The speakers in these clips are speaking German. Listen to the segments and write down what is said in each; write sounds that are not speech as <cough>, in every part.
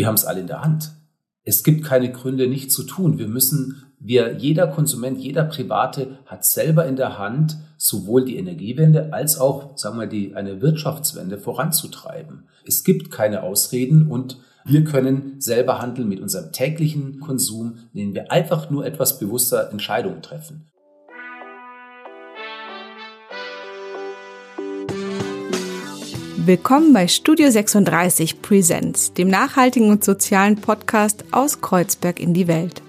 Wir haben es alle in der Hand. Es gibt keine Gründe, nicht zu tun. Wir müssen, wir, jeder Konsument, jeder Private hat selber in der Hand, sowohl die Energiewende als auch, sagen wir, die, eine Wirtschaftswende voranzutreiben. Es gibt keine Ausreden und wir können selber handeln mit unserem täglichen Konsum, indem wir einfach nur etwas bewusster Entscheidungen treffen. Willkommen bei Studio 36 Presents, dem nachhaltigen und sozialen Podcast aus Kreuzberg in die Welt.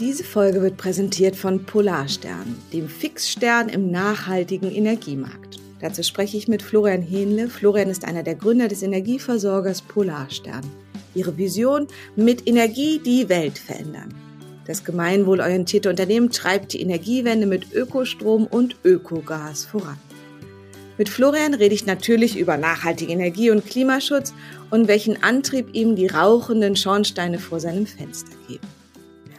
Diese Folge wird präsentiert von Polarstern, dem Fixstern im nachhaltigen Energiemarkt. Dazu spreche ich mit Florian Hähnle. Florian ist einer der Gründer des Energieversorgers Polarstern. Ihre Vision, mit Energie die Welt verändern. Das gemeinwohlorientierte Unternehmen treibt die Energiewende mit Ökostrom und Ökogas voran. Mit Florian rede ich natürlich über nachhaltige Energie und Klimaschutz und welchen Antrieb ihm die rauchenden Schornsteine vor seinem Fenster geben.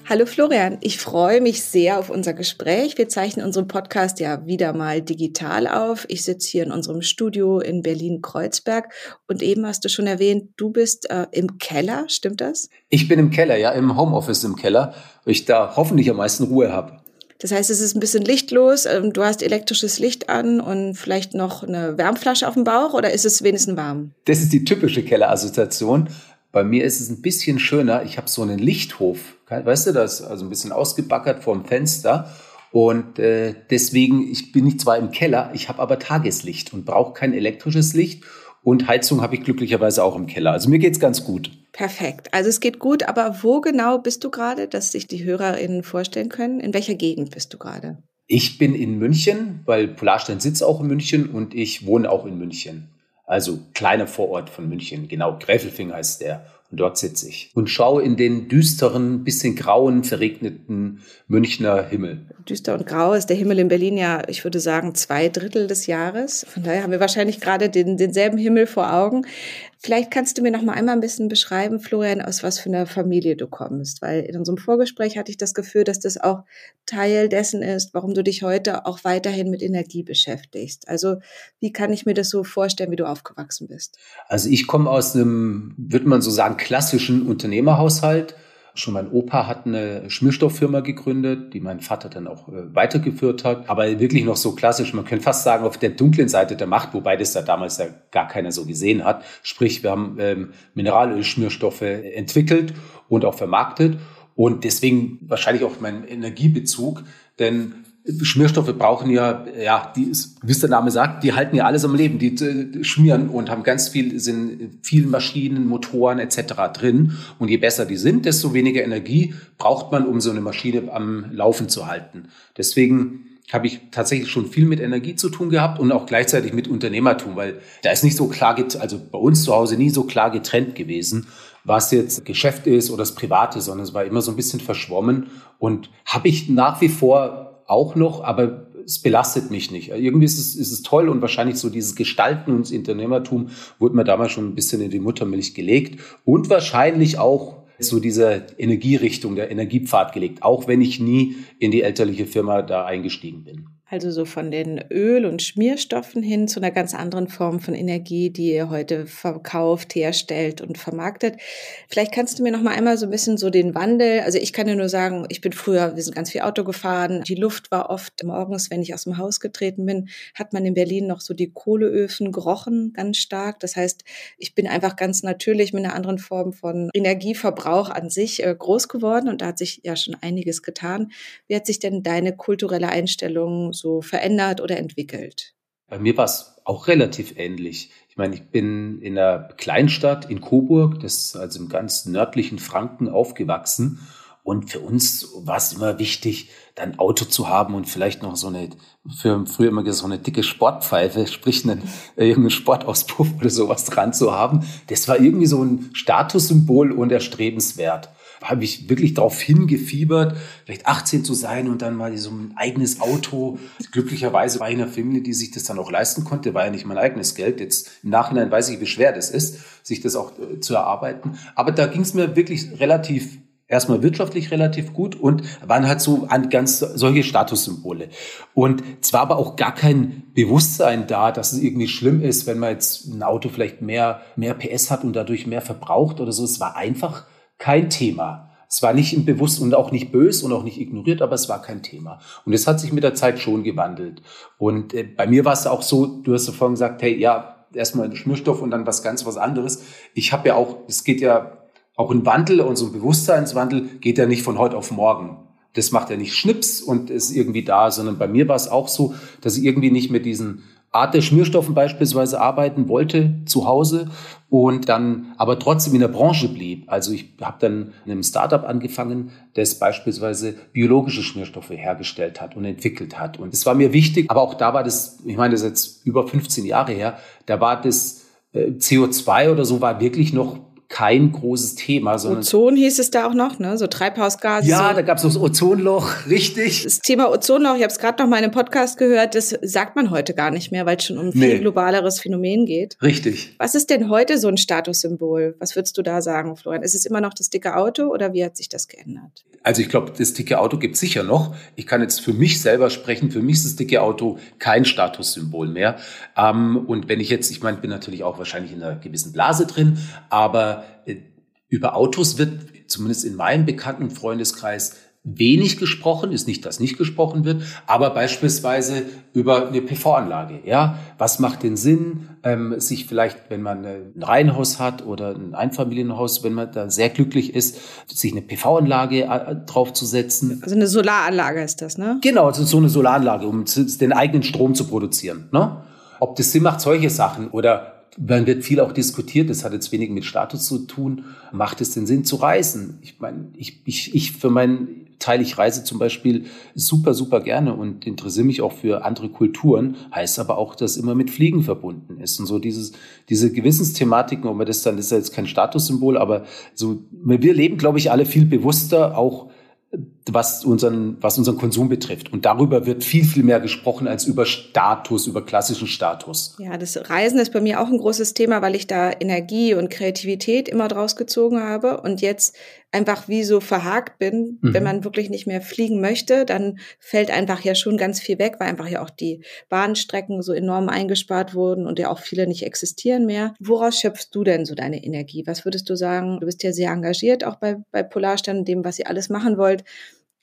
Hallo Florian, ich freue mich sehr auf unser Gespräch. Wir zeichnen unseren Podcast ja wieder mal digital auf. Ich sitze hier in unserem Studio in Berlin-Kreuzberg und eben hast du schon erwähnt, du bist äh, im Keller, stimmt das? Ich bin im Keller, ja, im Homeoffice im Keller, weil ich da hoffentlich am meisten Ruhe habe. Das heißt, es ist ein bisschen lichtlos. Ähm, du hast elektrisches Licht an und vielleicht noch eine Wärmflasche auf dem Bauch oder ist es wenigstens warm? Das ist die typische Kellerassoziation. Bei mir ist es ein bisschen schöner. Ich habe so einen Lichthof. Weißt du das? Also ein bisschen ausgebackert vorm Fenster. Und äh, deswegen, ich bin nicht zwar im Keller, ich habe aber Tageslicht und brauche kein elektrisches Licht. Und Heizung habe ich glücklicherweise auch im Keller. Also mir geht's ganz gut. Perfekt. Also es geht gut, aber wo genau bist du gerade, dass sich die HörerInnen vorstellen können? In welcher Gegend bist du gerade? Ich bin in München, weil Polarstein sitzt auch in München und ich wohne auch in München. Also kleiner Vorort von München, genau, Gräfelfing heißt der. Und dort sitze ich und schaue in den düsteren, bisschen grauen, verregneten Münchner Himmel. Düster und grau ist der Himmel in Berlin ja, ich würde sagen, zwei Drittel des Jahres. Von daher haben wir wahrscheinlich gerade den, denselben Himmel vor Augen. Vielleicht kannst du mir noch mal einmal ein bisschen beschreiben, Florian, aus was für einer Familie du kommst, weil in unserem Vorgespräch hatte ich das Gefühl, dass das auch Teil dessen ist, warum du dich heute auch weiterhin mit Energie beschäftigst. Also wie kann ich mir das so vorstellen, wie du aufgewachsen bist? Also ich komme aus einem, würde man so sagen, klassischen Unternehmerhaushalt Schon mein Opa hat eine Schmierstofffirma gegründet, die mein Vater dann auch äh, weitergeführt hat. Aber wirklich noch so klassisch, man könnte fast sagen, auf der dunklen Seite der Macht, wobei das da damals ja gar keiner so gesehen hat. Sprich, wir haben ähm, Mineralölschmierstoffe entwickelt und auch vermarktet. Und deswegen wahrscheinlich auch mein Energiebezug, denn Schmierstoffe brauchen ja, ja, die ist, wie es der Name sagt, die halten ja alles am Leben, die, die schmieren und haben ganz viel, sind vielen Maschinen, Motoren etc. drin. Und je besser die sind, desto weniger Energie braucht man, um so eine Maschine am Laufen zu halten. Deswegen habe ich tatsächlich schon viel mit Energie zu tun gehabt und auch gleichzeitig mit Unternehmertum, weil da ist nicht so klar, also bei uns zu Hause nie so klar getrennt gewesen, was jetzt Geschäft ist oder das Private, sondern es war immer so ein bisschen verschwommen und habe ich nach wie vor auch noch, aber es belastet mich nicht. Irgendwie ist es, ist es toll und wahrscheinlich so dieses Gestalten und das Unternehmertum wurde mir damals schon ein bisschen in die Muttermilch gelegt und wahrscheinlich auch so diese Energierichtung, der Energiepfad gelegt, auch wenn ich nie in die elterliche Firma da eingestiegen bin. Also so von den Öl- und Schmierstoffen hin zu einer ganz anderen Form von Energie, die ihr heute verkauft, herstellt und vermarktet. Vielleicht kannst du mir noch mal einmal so ein bisschen so den Wandel. Also ich kann ja nur sagen, ich bin früher, wir sind ganz viel Auto gefahren. Die Luft war oft morgens, wenn ich aus dem Haus getreten bin, hat man in Berlin noch so die Kohleöfen gerochen, ganz stark. Das heißt, ich bin einfach ganz natürlich mit einer anderen Form von Energieverbrauch an sich äh, groß geworden und da hat sich ja schon einiges getan. Wie hat sich denn deine kulturelle Einstellung so verändert oder entwickelt? Bei mir war es auch relativ ähnlich. Ich meine, ich bin in einer Kleinstadt in Coburg, das ist also im ganz nördlichen Franken aufgewachsen. Und für uns war es immer wichtig, dann Auto zu haben und vielleicht noch so eine, für früher immer so eine dicke Sportpfeife, sprich einen äh, irgendeinen Sportauspuff oder sowas dran zu haben. Das war irgendwie so ein Statussymbol und erstrebenswert habe ich wirklich darauf hingefiebert, vielleicht 18 zu sein und dann mal so ein eigenes Auto. Glücklicherweise war ich in einer Familie, die sich das dann auch leisten konnte, war ja nicht mein eigenes Geld. Jetzt im Nachhinein weiß ich, wie schwer das ist, sich das auch äh, zu erarbeiten. Aber da ging es mir wirklich relativ erstmal wirtschaftlich relativ gut und waren halt so an ganz solche Statussymbole. Und zwar aber auch gar kein Bewusstsein da, dass es irgendwie schlimm ist, wenn man jetzt ein Auto vielleicht mehr, mehr PS hat und dadurch mehr verbraucht oder so. Es war einfach kein Thema. Es war nicht im Bewusst und auch nicht bös und auch nicht ignoriert, aber es war kein Thema. Und es hat sich mit der Zeit schon gewandelt. Und äh, bei mir war es auch so, du hast ja vorhin gesagt, hey, ja, erstmal ein Schmierstoff und dann was ganz was anderes. Ich habe ja auch, es geht ja auch ein Wandel und so ein Bewusstseinswandel geht ja nicht von heute auf morgen. Das macht ja nicht Schnips und ist irgendwie da, sondern bei mir war es auch so, dass ich irgendwie nicht mit diesen Art der Schmierstoffen beispielsweise arbeiten wollte zu Hause und dann aber trotzdem in der Branche blieb. Also ich habe dann in einem Startup angefangen, das beispielsweise biologische Schmierstoffe hergestellt hat und entwickelt hat. Und es war mir wichtig, aber auch da war das, ich meine, das ist jetzt über 15 Jahre her, da war das äh, CO2 oder so war wirklich noch kein großes Thema. Sondern Ozon hieß es da auch noch, ne? So Treibhausgase. Ja, so. da gab es das Ozonloch, richtig. Das Thema Ozonloch, ich habe es gerade noch mal in einem Podcast gehört, das sagt man heute gar nicht mehr, weil es schon um ein nee. viel globaleres Phänomen geht. Richtig. Was ist denn heute so ein Statussymbol? Was würdest du da sagen, Florian? Ist es immer noch das dicke Auto oder wie hat sich das geändert? Also ich glaube, das dicke Auto gibt sicher noch. Ich kann jetzt für mich selber sprechen. Für mich ist das dicke Auto kein Statussymbol mehr. Ähm, und wenn ich jetzt, ich meine, bin natürlich auch wahrscheinlich in einer gewissen Blase drin, aber äh, über Autos wird zumindest in meinem bekannten Freundeskreis wenig gesprochen, ist nicht, dass nicht gesprochen wird, aber beispielsweise über eine PV-Anlage. Ja, was macht den Sinn, ähm, sich vielleicht, wenn man ein Reihenhaus hat oder ein Einfamilienhaus, wenn man da sehr glücklich ist, sich eine PV-Anlage äh, draufzusetzen. Also eine Solaranlage ist das, ne? Genau, also so eine Solaranlage, um den eigenen Strom zu produzieren. Ne? Ob das Sinn macht, solche Sachen oder man wird viel auch diskutiert, das hat jetzt wenig mit Status zu tun. Macht es den Sinn zu reisen? Ich meine, ich, ich, ich für meinen Teil, ich reise zum Beispiel super, super gerne und interessiere mich auch für andere Kulturen, heißt aber auch, dass immer mit Fliegen verbunden ist. Und so dieses, diese Gewissensthematiken, ob man das dann, das ist ja jetzt kein Statussymbol, aber so, wir leben, glaube ich, alle viel bewusster, auch was unseren, was unseren Konsum betrifft. Und darüber wird viel, viel mehr gesprochen als über Status, über klassischen Status. Ja, das Reisen ist bei mir auch ein großes Thema, weil ich da Energie und Kreativität immer draus gezogen habe und jetzt einfach wie so verhakt bin. Mhm. Wenn man wirklich nicht mehr fliegen möchte, dann fällt einfach ja schon ganz viel weg, weil einfach ja auch die Bahnstrecken so enorm eingespart wurden und ja auch viele nicht existieren mehr. Woraus schöpfst du denn so deine Energie? Was würdest du sagen? Du bist ja sehr engagiert auch bei, bei Polarstern, dem, was ihr alles machen wollt.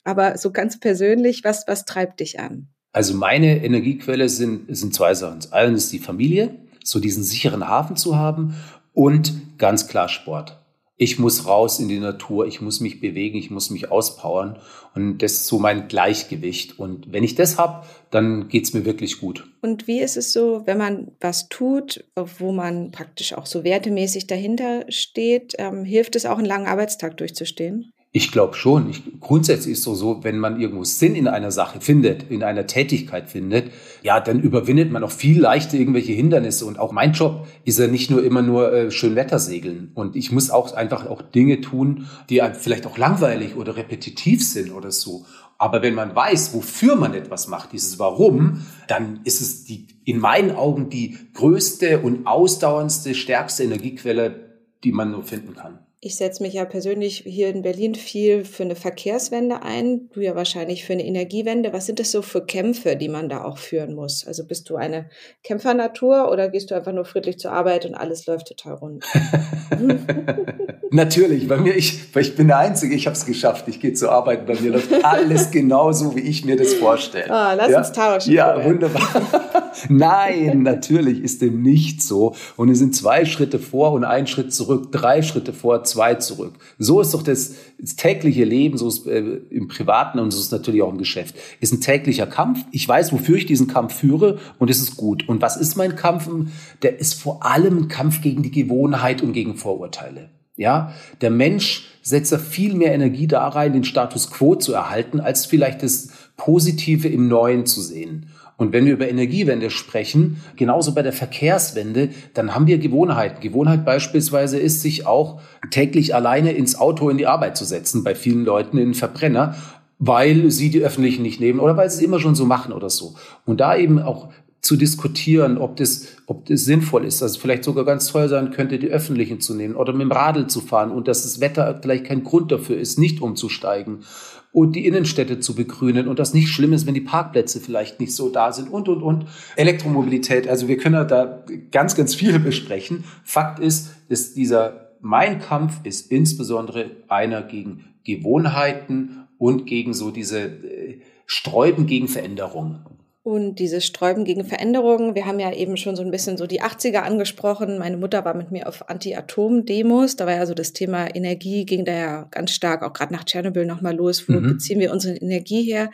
Aber so ganz persönlich, was, was treibt dich an? Also meine Energiequelle sind, sind zwei Sachen. Das eine ist die Familie, so diesen sicheren Hafen zu haben und ganz klar Sport. Ich muss raus in die Natur, ich muss mich bewegen, ich muss mich auspowern und das ist so mein Gleichgewicht. Und wenn ich das habe, dann geht's mir wirklich gut. Und wie ist es so, wenn man was tut, wo man praktisch auch so wertemäßig dahinter steht, ähm, hilft es auch einen langen Arbeitstag durchzustehen? Ich glaube schon. Ich, grundsätzlich ist es so, so, wenn man irgendwo Sinn in einer Sache findet, in einer Tätigkeit findet, ja, dann überwindet man auch viel leichter irgendwelche Hindernisse. Und auch mein Job ist ja nicht nur immer nur äh, segeln. Und ich muss auch einfach auch Dinge tun, die vielleicht auch langweilig oder repetitiv sind oder so. Aber wenn man weiß, wofür man etwas macht, dieses Warum, dann ist es die, in meinen Augen die größte und ausdauerndste, stärkste Energiequelle, die man nur finden kann. Ich setze mich ja persönlich hier in Berlin viel für eine Verkehrswende ein, du ja wahrscheinlich für eine Energiewende. Was sind das so für Kämpfe, die man da auch führen muss? Also bist du eine Kämpfernatur oder gehst du einfach nur friedlich zur Arbeit und alles läuft total rund? <laughs> Natürlich, bei mir, ich, ich bin der Einzige, ich habe es geschafft. Ich gehe zur Arbeit, bei mir läuft alles <laughs> genauso, wie ich mir das vorstelle. Ah, lass ja? uns tauschen. Ja, wunderbar. <laughs> Nein, natürlich ist dem nicht so. Und es sind zwei Schritte vor und ein Schritt zurück, drei Schritte vor, zwei zurück. So ist doch das, das tägliche Leben, so ist äh, im Privaten und so ist natürlich auch im Geschäft. Ist ein täglicher Kampf. Ich weiß, wofür ich diesen Kampf führe und es ist gut. Und was ist mein Kampf? Der ist vor allem ein Kampf gegen die Gewohnheit und gegen Vorurteile. Ja, der Mensch setzt da viel mehr Energie da rein, den Status quo zu erhalten, als vielleicht das Positive im Neuen zu sehen. Und wenn wir über Energiewende sprechen, genauso bei der Verkehrswende, dann haben wir Gewohnheiten. Gewohnheit beispielsweise ist, sich auch täglich alleine ins Auto in die Arbeit zu setzen, bei vielen Leuten in Verbrenner, weil sie die öffentlichen nicht nehmen oder weil sie es immer schon so machen oder so. Und da eben auch zu diskutieren, ob das, ob das sinnvoll ist, dass es vielleicht sogar ganz toll sein könnte, die öffentlichen zu nehmen oder mit dem Radl zu fahren und dass das Wetter vielleicht kein Grund dafür ist, nicht umzusteigen und die Innenstädte zu begrünen und das nicht schlimm ist, wenn die Parkplätze vielleicht nicht so da sind und, und, und. Elektromobilität, also wir können da ganz, ganz viel besprechen. Fakt ist, dass dieser mein Kampf ist insbesondere einer gegen Gewohnheiten und gegen so diese äh, Sträuben gegen Veränderungen. Und dieses Sträuben gegen Veränderungen, wir haben ja eben schon so ein bisschen so die 80er angesprochen. Meine Mutter war mit mir auf Anti-Atom-Demos. Da war ja so das Thema Energie, ging da ja ganz stark, auch gerade nach Tschernobyl nochmal los. Wo mhm. beziehen wir unsere Energie her?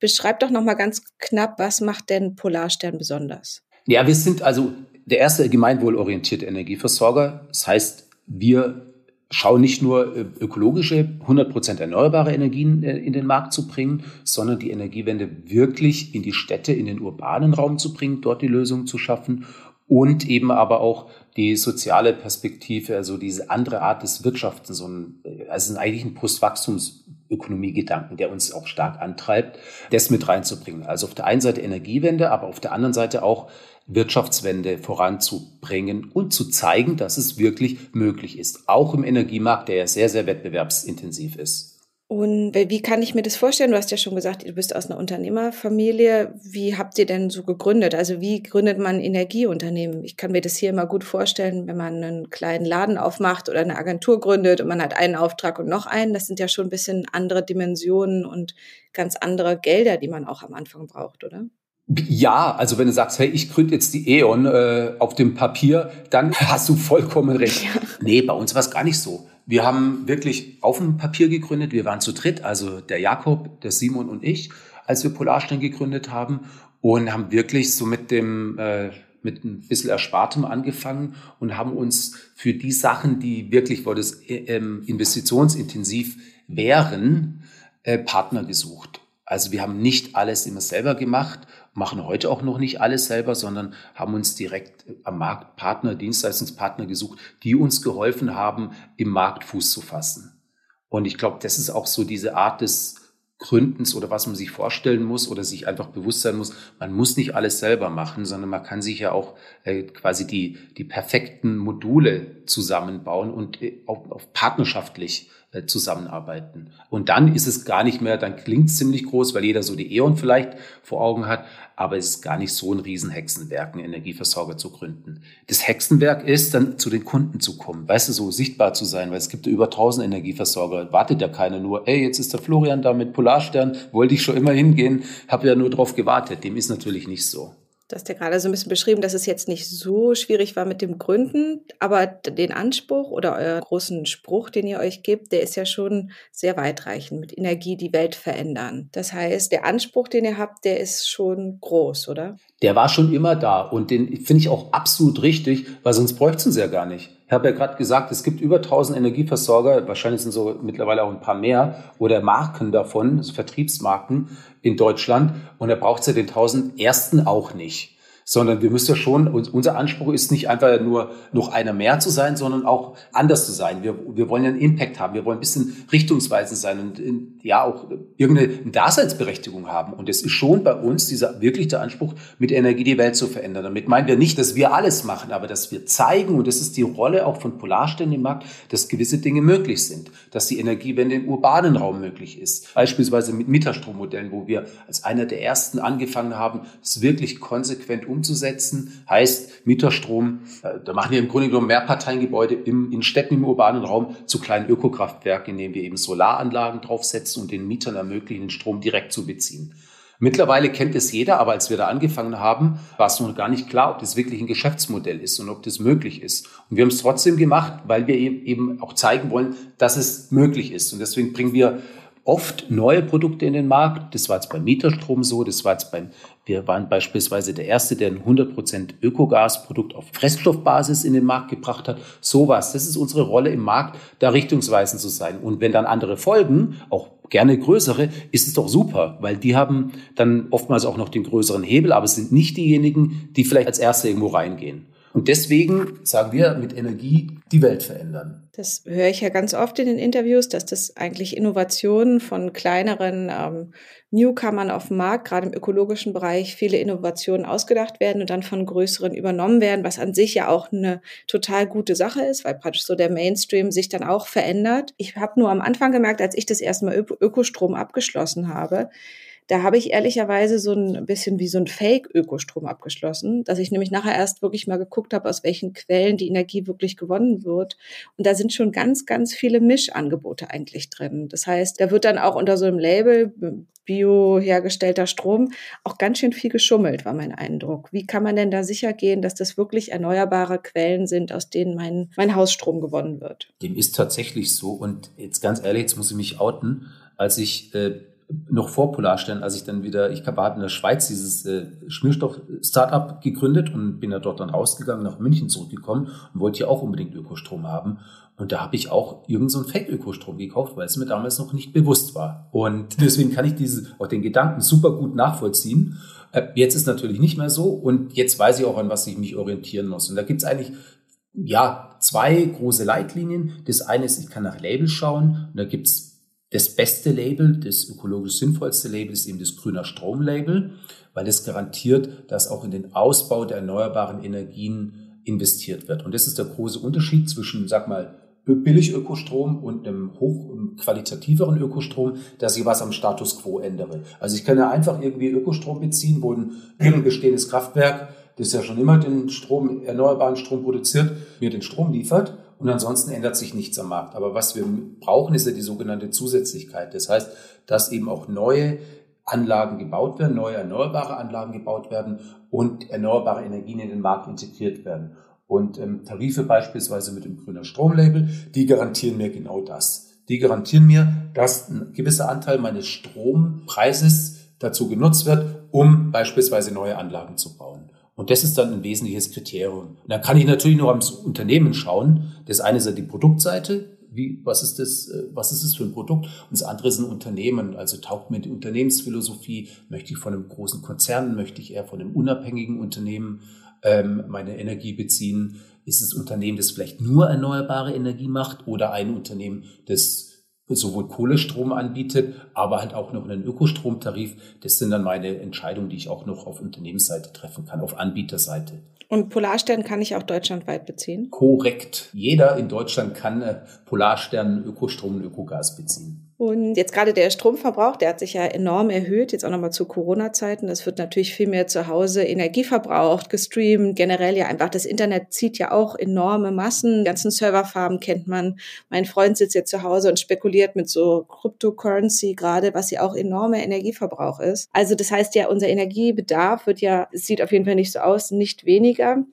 Beschreib doch nochmal ganz knapp, was macht denn Polarstern besonders? Ja, wir sind also der erste gemeinwohlorientierte Energieversorger. Das heißt, wir schauen nicht nur äh, ökologische, 100% erneuerbare Energien äh, in den Markt zu bringen, sondern die Energiewende wirklich in die Städte, in den urbanen Raum zu bringen, dort die Lösungen zu schaffen und eben aber auch die soziale Perspektive, also diese andere Art des Wirtschaftens, so ein, also eigentlich ein Postwachstumsökonomie-Gedanken, der uns auch stark antreibt, das mit reinzubringen. Also auf der einen Seite Energiewende, aber auf der anderen Seite auch Wirtschaftswende voranzubringen und zu zeigen, dass es wirklich möglich ist, auch im Energiemarkt, der ja sehr, sehr wettbewerbsintensiv ist. Und wie kann ich mir das vorstellen? Du hast ja schon gesagt, du bist aus einer Unternehmerfamilie. Wie habt ihr denn so gegründet? Also wie gründet man Energieunternehmen? Ich kann mir das hier immer gut vorstellen, wenn man einen kleinen Laden aufmacht oder eine Agentur gründet und man hat einen Auftrag und noch einen. Das sind ja schon ein bisschen andere Dimensionen und ganz andere Gelder, die man auch am Anfang braucht, oder? Ja, also wenn du sagst, hey, ich gründe jetzt die E.ON äh, auf dem Papier, dann <laughs> hast du vollkommen recht. Ja. Nee, bei uns war es gar nicht so. Wir haben wirklich auf dem Papier gegründet. Wir waren zu dritt, also der Jakob, der Simon und ich, als wir Polarstern gegründet haben und haben wirklich so mit dem äh, mit ein bisschen Erspartem angefangen und haben uns für die Sachen, die wirklich, wo das äh, ähm, investitionsintensiv wären, äh, Partner gesucht. Also wir haben nicht alles immer selber gemacht, machen heute auch noch nicht alles selber, sondern haben uns direkt am Markt Partner, Dienstleistungspartner gesucht, die uns geholfen haben, im Markt Fuß zu fassen. Und ich glaube, das ist auch so diese Art des Gründens oder was man sich vorstellen muss oder sich einfach bewusst sein muss, man muss nicht alles selber machen, sondern man kann sich ja auch äh, quasi die, die perfekten Module zusammenbauen und äh, auch, auch partnerschaftlich zusammenarbeiten. Und dann ist es gar nicht mehr, dann klingt es ziemlich groß, weil jeder so die E.ON vielleicht vor Augen hat, aber es ist gar nicht so ein Riesenhexenwerk, einen Energieversorger zu gründen. Das Hexenwerk ist, dann zu den Kunden zu kommen, weißt du, so sichtbar zu sein, weil es gibt ja über 1000 Energieversorger, wartet ja keiner nur, ey, jetzt ist der Florian da mit Polarstern, wollte ich schon immer hingehen, habe ja nur drauf gewartet. Dem ist natürlich nicht so. Du hast ja gerade so ein bisschen beschrieben, dass es jetzt nicht so schwierig war mit dem Gründen, aber den Anspruch oder euer großen Spruch, den ihr euch gebt, der ist ja schon sehr weitreichend mit Energie die Welt verändern. Das heißt, der Anspruch, den ihr habt, der ist schon groß, oder? Der war schon immer da und den finde ich auch absolut richtig, weil sonst bräuchten sie ja gar nicht. Ich habe ja gerade gesagt, es gibt über 1000 Energieversorger, wahrscheinlich sind so mittlerweile auch ein paar mehr oder Marken davon, also Vertriebsmarken in Deutschland und da braucht es ja den 1000 ersten auch nicht sondern wir müssen ja schon, unser Anspruch ist nicht einfach nur noch einer mehr zu sein, sondern auch anders zu sein. Wir, wir wollen ja einen Impact haben, wir wollen ein bisschen richtungsweisend sein und ja auch irgendeine Daseinsberechtigung haben. Und es ist schon bei uns dieser wirklich der Anspruch, mit Energie die Welt zu verändern. Damit meinen wir nicht, dass wir alles machen, aber dass wir zeigen, und das ist die Rolle auch von Polarstellen im Markt, dass gewisse Dinge möglich sind, dass die Energiewende im urbanen Raum möglich ist. Beispielsweise mit Mieterstrommodellen, wo wir als einer der ersten angefangen haben, es wirklich konsequent umzusetzen. Heißt, Mieterstrom, äh, da machen wir im Grunde genommen Mehrparteiengebäude im, in Städten im urbanen Raum zu kleinen Ökokraftwerken, indem wir eben Solaranlagen draufsetzen und den Mietern ermöglichen, den Strom direkt zu beziehen. Mittlerweile kennt es jeder, aber als wir da angefangen haben, war es noch gar nicht klar, ob das wirklich ein Geschäftsmodell ist und ob das möglich ist. Und wir haben es trotzdem gemacht, weil wir eben auch zeigen wollen, dass es möglich ist. Und deswegen bringen wir oft neue Produkte in den Markt. Das war jetzt beim Mieterstrom so, das war jetzt beim, wir waren beispielsweise der Erste, der ein 100% Ökogasprodukt auf Fressstoffbasis in den Markt gebracht hat. Sowas, das ist unsere Rolle im Markt, da richtungsweisend zu sein. Und wenn dann andere folgen, auch gerne größere, ist es doch super, weil die haben dann oftmals auch noch den größeren Hebel, aber es sind nicht diejenigen, die vielleicht als Erste irgendwo reingehen. Und deswegen sagen wir mit Energie die Welt verändern. Das höre ich ja ganz oft in den Interviews, dass das eigentlich Innovationen von kleineren ähm, Newcomern auf dem Markt, gerade im ökologischen Bereich, viele Innovationen ausgedacht werden und dann von größeren übernommen werden, was an sich ja auch eine total gute Sache ist, weil praktisch so der Mainstream sich dann auch verändert. Ich habe nur am Anfang gemerkt, als ich das erste Mal Ökostrom abgeschlossen habe, da habe ich ehrlicherweise so ein bisschen wie so ein Fake-Ökostrom abgeschlossen, dass ich nämlich nachher erst wirklich mal geguckt habe, aus welchen Quellen die Energie wirklich gewonnen wird. Und da sind schon ganz, ganz viele Mischangebote eigentlich drin. Das heißt, da wird dann auch unter so einem Label bio hergestellter Strom auch ganz schön viel geschummelt, war mein Eindruck. Wie kann man denn da sicher gehen, dass das wirklich erneuerbare Quellen sind, aus denen mein, mein Hausstrom gewonnen wird? Dem ist tatsächlich so. Und jetzt ganz ehrlich, jetzt muss ich mich outen. Als ich äh, noch vor Polarstern, als ich dann wieder, ich habe in der Schweiz dieses äh, Schmierstoff-Startup gegründet und bin ja dort dann rausgegangen, nach München zurückgekommen und wollte ja auch unbedingt Ökostrom haben. Und da habe ich auch irgendeinen so Fake-Ökostrom gekauft, weil es mir damals noch nicht bewusst war. Und <laughs> deswegen kann ich diese, auch den Gedanken super gut nachvollziehen. Äh, jetzt ist natürlich nicht mehr so und jetzt weiß ich auch, an was ich mich orientieren muss. Und da gibt es eigentlich ja zwei große Leitlinien. Das eine ist, ich kann nach Labels schauen und da gibt es das beste Label, das ökologisch sinnvollste Label ist eben das grüner Strom-Label, weil es garantiert, dass auch in den Ausbau der erneuerbaren Energien investiert wird. Und das ist der große Unterschied zwischen, sag mal, billig Ökostrom und einem hochqualitativeren Ökostrom, dass ich was am Status quo ändere. Also ich kann ja einfach irgendwie Ökostrom beziehen, wo ein, ein bestehendes Kraftwerk, das ja schon immer den Strom, erneuerbaren Strom produziert, mir den Strom liefert und ansonsten ändert sich nichts am Markt. Aber was wir brauchen, ist ja die sogenannte Zusätzlichkeit. Das heißt, dass eben auch neue Anlagen gebaut werden, neue erneuerbare Anlagen gebaut werden und erneuerbare Energien in den Markt integriert werden. Und ähm, Tarife beispielsweise mit dem grüner Stromlabel, die garantieren mir genau das. Die garantieren mir, dass ein gewisser Anteil meines Strompreises dazu genutzt wird, um beispielsweise neue Anlagen zu bauen. Und das ist dann ein wesentliches Kriterium. Und dann kann ich natürlich noch ans Unternehmen schauen. Das eine ist ja die Produktseite. Wie, was ist das, äh, was ist das für ein Produkt? Und das andere ist ein Unternehmen. Also taugt mir die Unternehmensphilosophie. Möchte ich von einem großen Konzern, möchte ich eher von einem unabhängigen Unternehmen ähm, meine Energie beziehen? Ist es Unternehmen, das vielleicht nur erneuerbare Energie macht oder ein Unternehmen, das sowohl Kohlestrom anbietet, aber halt auch noch einen Ökostromtarif. Das sind dann meine Entscheidungen, die ich auch noch auf Unternehmensseite treffen kann, auf Anbieterseite. Und Polarstern kann ich auch deutschlandweit beziehen? Korrekt. Jeder in Deutschland kann äh, Polarstern, Ökostrom und Ökogas beziehen. Und jetzt gerade der Stromverbrauch, der hat sich ja enorm erhöht, jetzt auch nochmal zu Corona-Zeiten. Das wird natürlich viel mehr zu Hause Energie verbraucht, gestreamt. Generell ja einfach, das Internet zieht ja auch enorme Massen. Die ganzen Serverfarmen kennt man. Mein Freund sitzt jetzt zu Hause und spekuliert mit so Cryptocurrency gerade, was ja auch enormer Energieverbrauch ist. Also das heißt ja, unser Energiebedarf wird ja, es sieht auf jeden Fall nicht so aus, nicht weniger.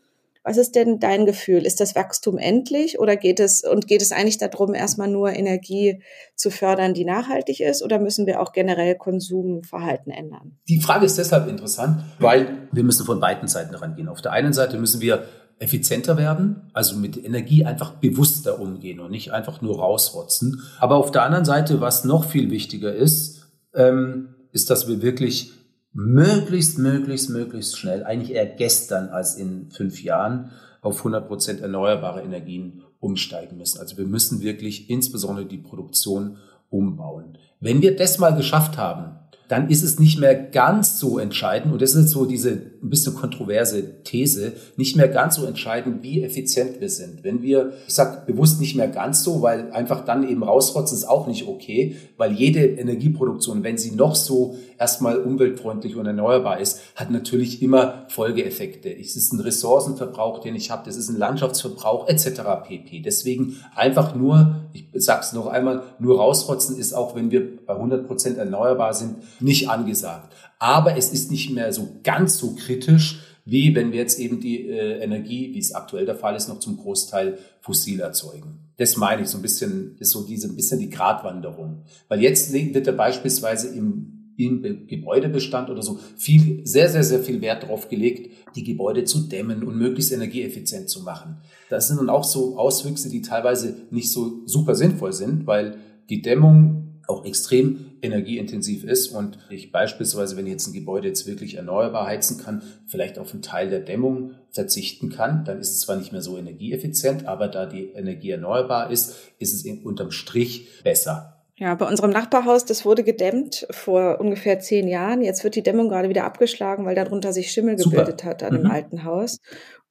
Was ist denn dein Gefühl? Ist das Wachstum endlich oder geht es und geht es eigentlich darum, erstmal nur Energie zu fördern, die nachhaltig ist, oder müssen wir auch generell Konsumverhalten ändern? Die Frage ist deshalb interessant, weil wir müssen von beiden Seiten rangehen. Auf der einen Seite müssen wir effizienter werden, also mit Energie einfach bewusster umgehen und nicht einfach nur rausrotzen. Aber auf der anderen Seite, was noch viel wichtiger ist, ähm, ist, dass wir wirklich möglichst, möglichst, möglichst schnell, eigentlich eher gestern als in fünf Jahren, auf 100 Prozent erneuerbare Energien umsteigen müssen. Also wir müssen wirklich insbesondere die Produktion umbauen. Wenn wir das mal geschafft haben, dann ist es nicht mehr ganz so entscheidend, und das ist so diese ein bisschen kontroverse These, nicht mehr ganz so entscheidend, wie effizient wir sind. Wenn wir, ich sage bewusst nicht mehr ganz so, weil einfach dann eben rausrotzen ist auch nicht okay, weil jede Energieproduktion, wenn sie noch so erstmal umweltfreundlich und erneuerbar ist, hat natürlich immer Folgeeffekte. Es ist ein Ressourcenverbrauch, den ich habe, das ist ein Landschaftsverbrauch etc. pp. Deswegen einfach nur, ich sag's noch einmal, nur rausrotzen ist auch, wenn wir bei 100 Prozent erneuerbar sind, nicht angesagt. Aber es ist nicht mehr so ganz so kritisch, wie wenn wir jetzt eben die äh, Energie, wie es aktuell der Fall ist, noch zum Großteil fossil erzeugen. Das meine ich so ein bisschen, ist so diese ein bisschen die Gratwanderung. Weil jetzt wird er beispielsweise im im Gebäudebestand oder so viel, sehr, sehr, sehr viel Wert darauf gelegt, die Gebäude zu dämmen und möglichst energieeffizient zu machen. Das sind dann auch so Auswüchse, die teilweise nicht so super sinnvoll sind, weil die Dämmung auch extrem energieintensiv ist und ich beispielsweise, wenn ich jetzt ein Gebäude jetzt wirklich erneuerbar heizen kann, vielleicht auf einen Teil der Dämmung verzichten kann, dann ist es zwar nicht mehr so energieeffizient, aber da die Energie erneuerbar ist, ist es unterm Strich besser. Ja, bei unserem Nachbarhaus, das wurde gedämmt vor ungefähr zehn Jahren. Jetzt wird die Dämmung gerade wieder abgeschlagen, weil darunter sich Schimmel Super. gebildet hat an mhm. dem alten Haus.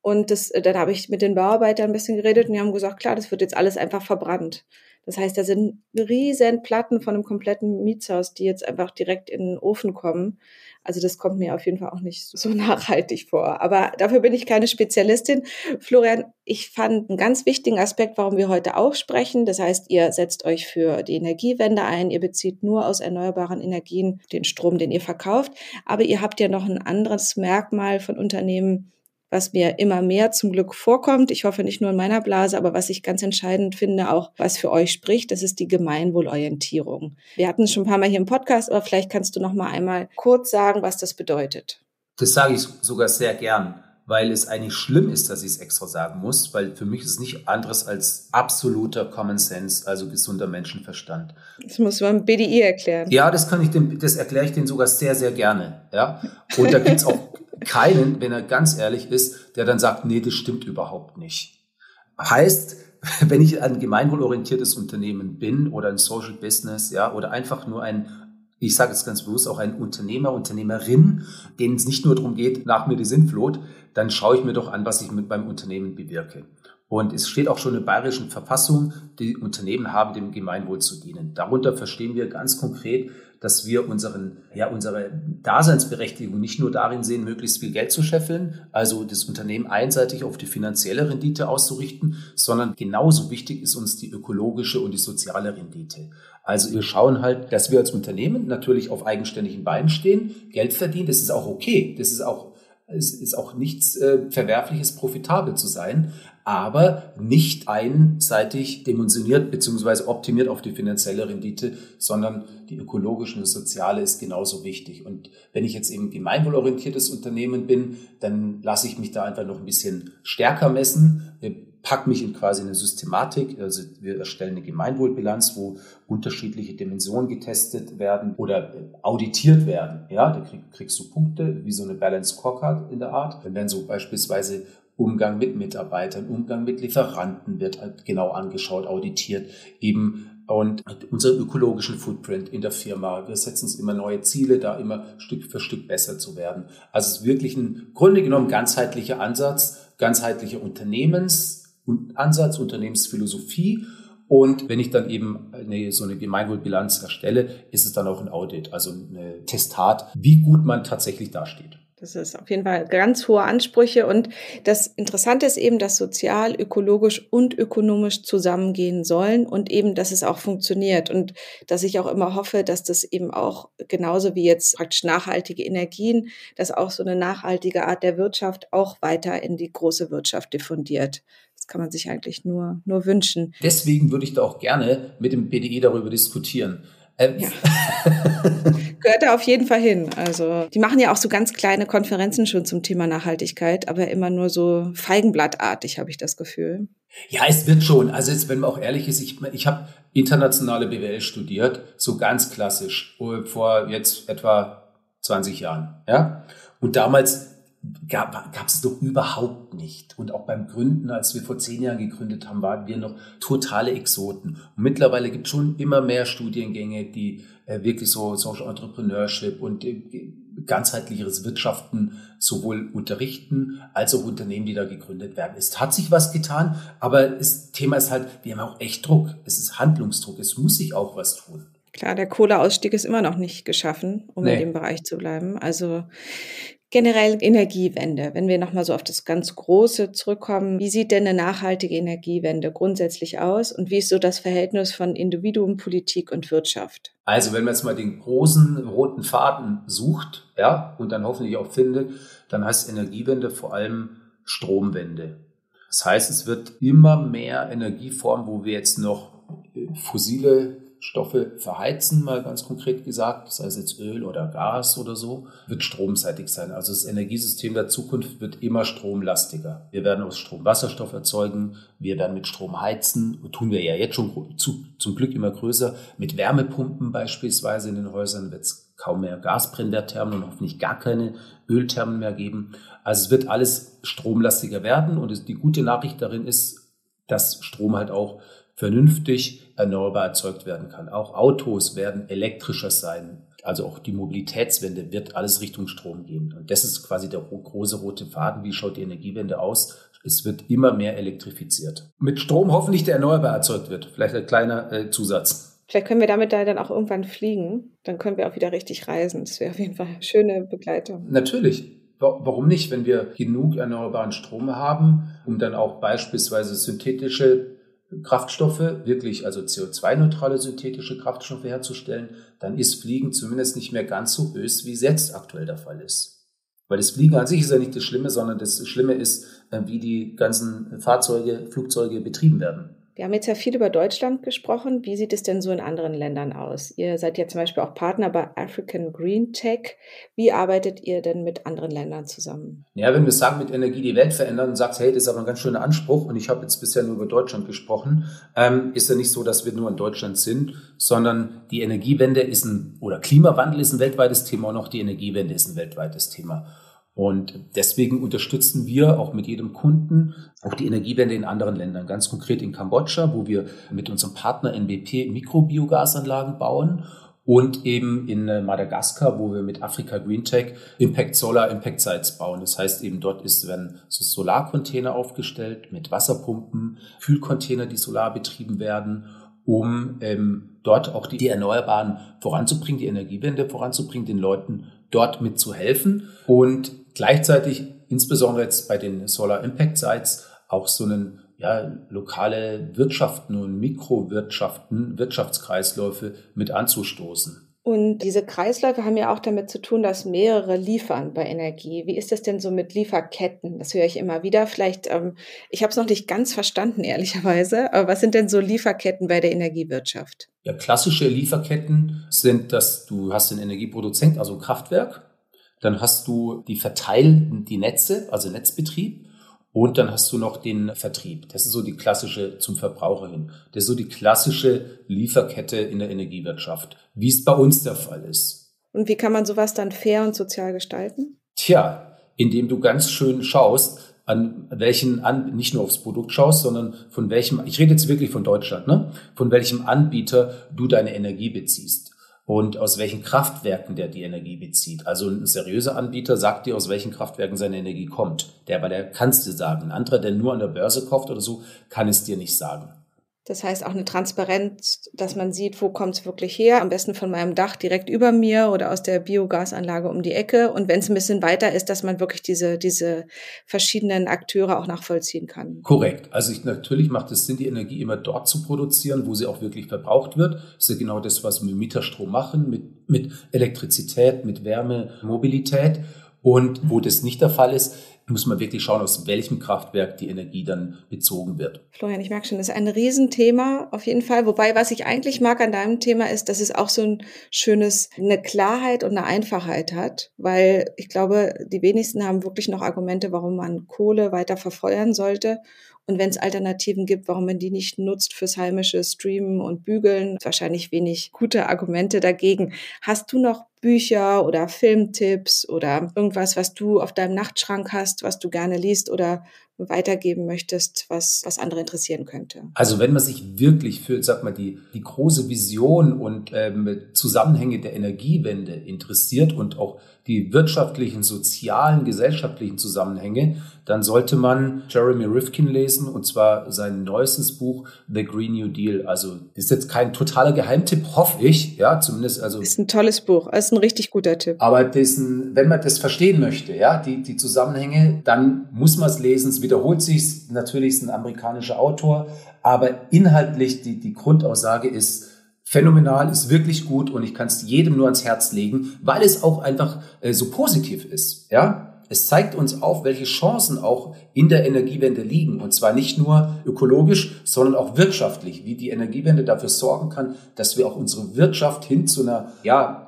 Und das, dann habe ich mit den Bauarbeitern ein bisschen geredet und die haben gesagt, klar, das wird jetzt alles einfach verbrannt. Das heißt, da sind riesen Platten von einem kompletten Mietshaus, die jetzt einfach direkt in den Ofen kommen. Also das kommt mir auf jeden Fall auch nicht so <laughs> nachhaltig vor. Aber dafür bin ich keine Spezialistin. Florian, ich fand einen ganz wichtigen Aspekt, warum wir heute auch sprechen. Das heißt, ihr setzt euch für die Energiewende ein. Ihr bezieht nur aus erneuerbaren Energien den Strom, den ihr verkauft. Aber ihr habt ja noch ein anderes Merkmal von Unternehmen, was mir immer mehr zum Glück vorkommt. Ich hoffe nicht nur in meiner Blase, aber was ich ganz entscheidend finde, auch was für euch spricht, das ist die Gemeinwohlorientierung. Wir hatten es schon ein paar Mal hier im Podcast, aber vielleicht kannst du noch mal einmal kurz sagen, was das bedeutet. Das sage ich sogar sehr gern, weil es eigentlich schlimm ist, dass ich es extra sagen muss, weil für mich ist es nicht anderes als absoluter Common Sense, also gesunder Menschenverstand. Das muss man BDI erklären. Ja, das kann ich dem, das erkläre ich denen sogar sehr, sehr gerne. Ja, und da gibt es auch keinen, wenn er ganz ehrlich ist, der dann sagt, nee, das stimmt überhaupt nicht. Heißt, wenn ich ein gemeinwohlorientiertes Unternehmen bin oder ein Social Business, ja, oder einfach nur ein, ich sage es ganz bewusst, auch ein Unternehmer, Unternehmerin, denen es nicht nur darum geht, nach mir die Sintflut, dann schaue ich mir doch an, was ich mit meinem Unternehmen bewirke. Und es steht auch schon in der bayerischen Verfassung, die Unternehmen haben dem Gemeinwohl zu dienen. Darunter verstehen wir ganz konkret, dass wir unseren, ja, unsere Daseinsberechtigung nicht nur darin sehen, möglichst viel Geld zu scheffeln, also das Unternehmen einseitig auf die finanzielle Rendite auszurichten, sondern genauso wichtig ist uns die ökologische und die soziale Rendite. Also wir schauen halt, dass wir als Unternehmen natürlich auf eigenständigen Beinen stehen, Geld verdienen, das ist auch okay, das ist auch es ist auch nichts äh, Verwerfliches, profitabel zu sein, aber nicht einseitig dimensioniert bzw. optimiert auf die finanzielle Rendite, sondern die ökologische und soziale ist genauso wichtig. Und wenn ich jetzt eben gemeinwohlorientiertes Unternehmen bin, dann lasse ich mich da einfach noch ein bisschen stärker messen. Wir packen mich in quasi eine Systematik. Also wir erstellen eine Gemeinwohlbilanz, wo unterschiedliche Dimensionen getestet werden oder auditiert werden. Ja, da krieg, kriegst du Punkte, wie so eine Balance Scorecard in der Art. Wenn dann so beispielsweise Umgang mit Mitarbeitern, Umgang mit Lieferanten wird halt genau angeschaut, auditiert, eben und unseren ökologischen Footprint in der Firma. Wir setzen uns immer neue Ziele, da immer Stück für Stück besser zu werden. Also es ist wirklich ein Grunde genommen ganzheitlicher Ansatz, ganzheitlicher Unternehmensansatz, Unternehmensphilosophie. Und wenn ich dann eben eine, so eine Gemeinwohlbilanz erstelle, ist es dann auch ein Audit, also ein Testat, wie gut man tatsächlich dasteht. Das ist auf jeden Fall ganz hohe Ansprüche. Und das Interessante ist eben, dass sozial, ökologisch und ökonomisch zusammengehen sollen und eben, dass es auch funktioniert. Und dass ich auch immer hoffe, dass das eben auch genauso wie jetzt praktisch nachhaltige Energien, dass auch so eine nachhaltige Art der Wirtschaft auch weiter in die große Wirtschaft diffundiert. Das kann man sich eigentlich nur, nur wünschen. Deswegen würde ich da auch gerne mit dem BDE darüber diskutieren. Ähm, ja. <laughs> Gehört da auf jeden Fall hin. Also, die machen ja auch so ganz kleine Konferenzen schon zum Thema Nachhaltigkeit, aber immer nur so feigenblattartig, habe ich das Gefühl. Ja, es wird schon. Also jetzt, wenn man auch ehrlich ist, ich, ich habe internationale BWL studiert, so ganz klassisch, vor jetzt etwa 20 Jahren. Ja? Und damals gab es doch überhaupt nicht. Und auch beim Gründen, als wir vor zehn Jahren gegründet haben, waren wir noch totale Exoten. Und mittlerweile gibt es schon immer mehr Studiengänge, die äh, wirklich so Social Entrepreneurship und äh, ganzheitlicheres Wirtschaften sowohl unterrichten als auch Unternehmen, die da gegründet werden. Es hat sich was getan, aber das Thema ist halt, wir haben auch echt Druck. Es ist Handlungsdruck. Es muss sich auch was tun. Klar, der Kohleausstieg ist immer noch nicht geschaffen, um nee. in dem Bereich zu bleiben. Also Generell Energiewende, wenn wir nochmal so auf das ganz Große zurückkommen, wie sieht denn eine nachhaltige Energiewende grundsätzlich aus und wie ist so das Verhältnis von Individuum, Politik und Wirtschaft? Also wenn man jetzt mal den großen roten Faden sucht, ja, und dann hoffentlich auch findet, dann heißt Energiewende vor allem Stromwende. Das heißt, es wird immer mehr Energieformen, wo wir jetzt noch fossile Stoffe verheizen, mal ganz konkret gesagt, sei es jetzt Öl oder Gas oder so, wird stromseitig sein. Also das Energiesystem der Zukunft wird immer stromlastiger. Wir werden aus Strom Wasserstoff erzeugen, wir werden mit Strom heizen, tun wir ja jetzt schon zu, zum Glück immer größer. Mit Wärmepumpen beispielsweise in den Häusern wird es kaum mehr Gasbrennwertthermen und hoffentlich gar keine Ölthermen mehr geben. Also es wird alles stromlastiger werden und die gute Nachricht darin ist, dass Strom halt auch vernünftig erneuerbar erzeugt werden kann. Auch Autos werden elektrischer sein. Also auch die Mobilitätswende wird alles Richtung Strom gehen. Und das ist quasi der große rote Faden. Wie schaut die Energiewende aus? Es wird immer mehr elektrifiziert. Mit Strom hoffentlich, der erneuerbar erzeugt wird. Vielleicht ein kleiner äh, Zusatz. Vielleicht können wir damit da dann auch irgendwann fliegen. Dann können wir auch wieder richtig reisen. Das wäre auf jeden Fall eine schöne Begleitung. Natürlich. Warum nicht, wenn wir genug erneuerbaren Strom haben, um dann auch beispielsweise synthetische Kraftstoffe, wirklich also CO2-neutrale synthetische Kraftstoffe herzustellen, dann ist Fliegen zumindest nicht mehr ganz so bös, wie es jetzt aktuell der Fall ist. Weil das Fliegen an sich ist ja nicht das Schlimme, sondern das Schlimme ist, äh, wie die ganzen Fahrzeuge, Flugzeuge betrieben werden. Wir haben jetzt ja viel über Deutschland gesprochen. Wie sieht es denn so in anderen Ländern aus? Ihr seid ja zum Beispiel auch Partner bei African Green Tech. Wie arbeitet ihr denn mit anderen Ländern zusammen? Ja, wenn wir sagen, mit Energie die Welt verändern und sagst, hey, das ist aber ein ganz schöner Anspruch und ich habe jetzt bisher nur über Deutschland gesprochen, ähm, ist ja nicht so, dass wir nur in Deutschland sind, sondern die Energiewende ist ein, oder Klimawandel ist ein weltweites Thema und auch die Energiewende ist ein weltweites Thema. Und deswegen unterstützen wir auch mit jedem Kunden auch die Energiewende in anderen Ländern, ganz konkret in Kambodscha, wo wir mit unserem Partner NBP Mikrobiogasanlagen bauen und eben in äh, Madagaskar, wo wir mit Afrika Green Tech Impact Solar Impact Sites bauen. Das heißt eben dort ist, werden so Solarcontainer aufgestellt mit Wasserpumpen, Kühlcontainer, die solar betrieben werden, um ähm, dort auch die, die Erneuerbaren voranzubringen, die Energiewende voranzubringen, den Leuten dort mitzuhelfen und gleichzeitig, insbesondere jetzt bei den Solar Impact Sites, auch so einen ja, lokale Wirtschaften und Mikrowirtschaften, Wirtschaftskreisläufe mit anzustoßen. Und diese Kreisläufe haben ja auch damit zu tun, dass mehrere liefern bei Energie. Wie ist das denn so mit Lieferketten? Das höre ich immer wieder. Vielleicht, ähm, ich habe es noch nicht ganz verstanden, ehrlicherweise. Aber was sind denn so Lieferketten bei der Energiewirtschaft? Ja, klassische Lieferketten sind, dass du hast einen Energieproduzent, also ein Kraftwerk, dann hast du die Verteil, die Netze, also Netzbetrieb. Und dann hast du noch den Vertrieb. Das ist so die klassische zum Verbraucher hin. Das ist so die klassische Lieferkette in der Energiewirtschaft, wie es bei uns der Fall ist. Und wie kann man sowas dann fair und sozial gestalten? Tja, indem du ganz schön schaust, an welchen, an, nicht nur aufs Produkt schaust, sondern von welchem, ich rede jetzt wirklich von Deutschland, ne? von welchem Anbieter du deine Energie beziehst und aus welchen Kraftwerken der die Energie bezieht. Also ein seriöser Anbieter sagt dir, aus welchen Kraftwerken seine Energie kommt. Der, aber der kann dir sagen. Ein anderer, der nur an der Börse kauft oder so, kann es dir nicht sagen. Das heißt auch eine Transparenz, dass man sieht, wo kommt es wirklich her. Am besten von meinem Dach direkt über mir oder aus der Biogasanlage um die Ecke. Und wenn es ein bisschen weiter ist, dass man wirklich diese, diese verschiedenen Akteure auch nachvollziehen kann. Korrekt. Also ich, natürlich macht es Sinn, die Energie immer dort zu produzieren, wo sie auch wirklich verbraucht wird. Das ist ja genau das, was wir mit Mieterstrom machen, mit, mit Elektrizität, mit Wärme, Mobilität. Und wo das nicht der Fall ist, muss man wirklich schauen, aus welchem Kraftwerk die Energie dann bezogen wird. Florian, ich merke schon, das ist ein Riesenthema auf jeden Fall. Wobei, was ich eigentlich mag an deinem Thema ist, dass es auch so ein schönes, eine Klarheit und eine Einfachheit hat, weil ich glaube, die wenigsten haben wirklich noch Argumente, warum man Kohle weiter verfeuern sollte. Und wenn es Alternativen gibt, warum man die nicht nutzt fürs heimische Streamen und Bügeln, wahrscheinlich wenig gute Argumente dagegen. Hast du noch Bücher oder Filmtipps oder irgendwas, was du auf deinem Nachtschrank hast, was du gerne liest oder weitergeben möchtest, was, was andere interessieren könnte? Also wenn man sich wirklich für, sag mal, die, die große Vision und ähm, Zusammenhänge der Energiewende interessiert und auch die wirtschaftlichen, sozialen, gesellschaftlichen Zusammenhänge, dann sollte man Jeremy Rifkin lesen und zwar sein neuestes Buch The Green New Deal. Also ist jetzt kein totaler Geheimtipp, hoffe ich, ja, zumindest also. Ist ein tolles Buch, ist ein richtig guter Tipp. Aber dessen, wenn man das verstehen möchte, ja, die, die Zusammenhänge, dann muss man es lesen. Es wiederholt sich, natürlich ist ein amerikanischer Autor, aber inhaltlich die, die Grundaussage ist, phänomenal, ist wirklich gut und ich kann es jedem nur ans Herz legen, weil es auch einfach äh, so positiv ist. Ja, es zeigt uns auf, welche Chancen auch in der Energiewende liegen. Und zwar nicht nur ökologisch, sondern auch wirtschaftlich, wie die Energiewende dafür sorgen kann, dass wir auch unsere Wirtschaft hin zu einer, ja,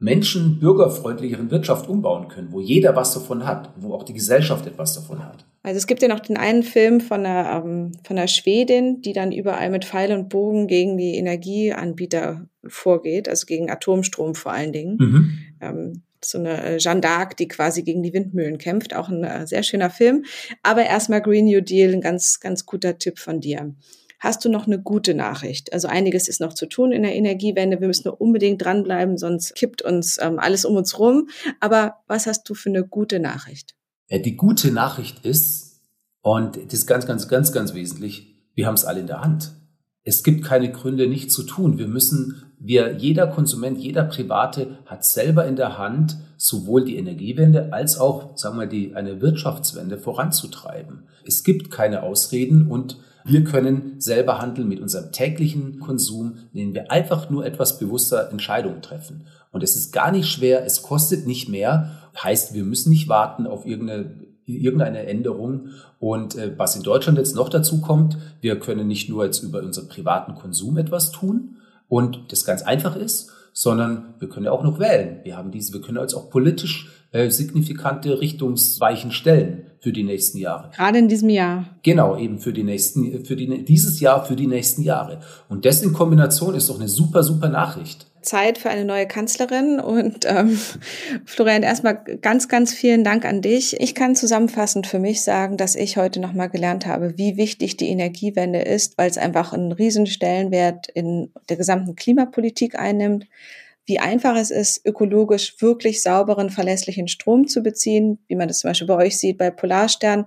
menschen bürgerfreundlicheren Wirtschaft umbauen können, wo jeder was davon hat, wo auch die Gesellschaft etwas davon hat. Also es gibt ja noch den einen Film von einer, ähm, von einer Schwedin, die dann überall mit Pfeil und Bogen gegen die Energieanbieter vorgeht, also gegen Atomstrom vor allen Dingen. Mhm. Ähm, so eine äh, Jeanne d'Arc, die quasi gegen die Windmühlen kämpft. Auch ein äh, sehr schöner Film. Aber erstmal Green New Deal, ein ganz, ganz guter Tipp von dir hast du noch eine gute Nachricht. Also einiges ist noch zu tun in der Energiewende. Wir müssen nur unbedingt dranbleiben, sonst kippt uns ähm, alles um uns rum. Aber was hast du für eine gute Nachricht? Ja, die gute Nachricht ist, und das ist ganz, ganz, ganz, ganz wesentlich, wir haben es alle in der Hand. Es gibt keine Gründe, nicht zu tun. Wir müssen, wir, jeder Konsument, jeder Private hat selber in der Hand, sowohl die Energiewende als auch, sagen wir, die, eine Wirtschaftswende voranzutreiben. Es gibt keine Ausreden und wir können selber handeln mit unserem täglichen Konsum, indem wir einfach nur etwas bewusster Entscheidungen treffen. Und es ist gar nicht schwer, es kostet nicht mehr, heißt, wir müssen nicht warten auf irgendeine irgendeine Änderung. Und äh, was in Deutschland jetzt noch dazu kommt, wir können nicht nur jetzt über unseren privaten Konsum etwas tun und das ganz einfach ist, sondern wir können ja auch noch wählen. Wir haben diese, wir können jetzt auch politisch äh, signifikante Richtungsweichen stellen für die nächsten Jahre. Gerade in diesem Jahr. Genau, eben für die nächsten, für die, dieses Jahr, für die nächsten Jahre. Und das in Kombination ist doch eine super, super Nachricht. Zeit für eine neue Kanzlerin. Und ähm, Florian, erstmal ganz, ganz vielen Dank an dich. Ich kann zusammenfassend für mich sagen, dass ich heute nochmal gelernt habe, wie wichtig die Energiewende ist, weil es einfach einen riesen Stellenwert in der gesamten Klimapolitik einnimmt. Wie einfach es ist, ökologisch wirklich sauberen, verlässlichen Strom zu beziehen, wie man das zum Beispiel bei euch sieht bei Polarstern,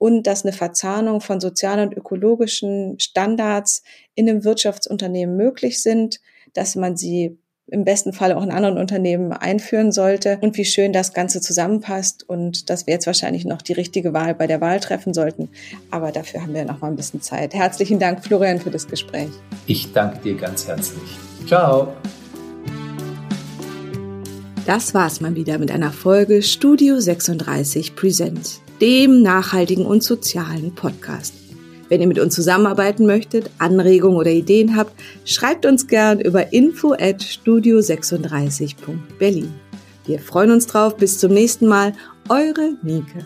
und dass eine Verzahnung von sozialen und ökologischen Standards in einem Wirtschaftsunternehmen möglich sind, dass man sie im besten Fall auch in anderen Unternehmen einführen sollte und wie schön das Ganze zusammenpasst und dass wir jetzt wahrscheinlich noch die richtige Wahl bei der Wahl treffen sollten. Aber dafür haben wir noch mal ein bisschen Zeit. Herzlichen Dank, Florian, für das Gespräch. Ich danke dir ganz herzlich. Ciao. Das war's mal wieder mit einer Folge Studio 36 Presents, dem nachhaltigen und sozialen Podcast. Wenn ihr mit uns zusammenarbeiten möchtet, Anregungen oder Ideen habt, schreibt uns gern über info at studio36.berlin. Wir freuen uns drauf. Bis zum nächsten Mal. Eure Nike.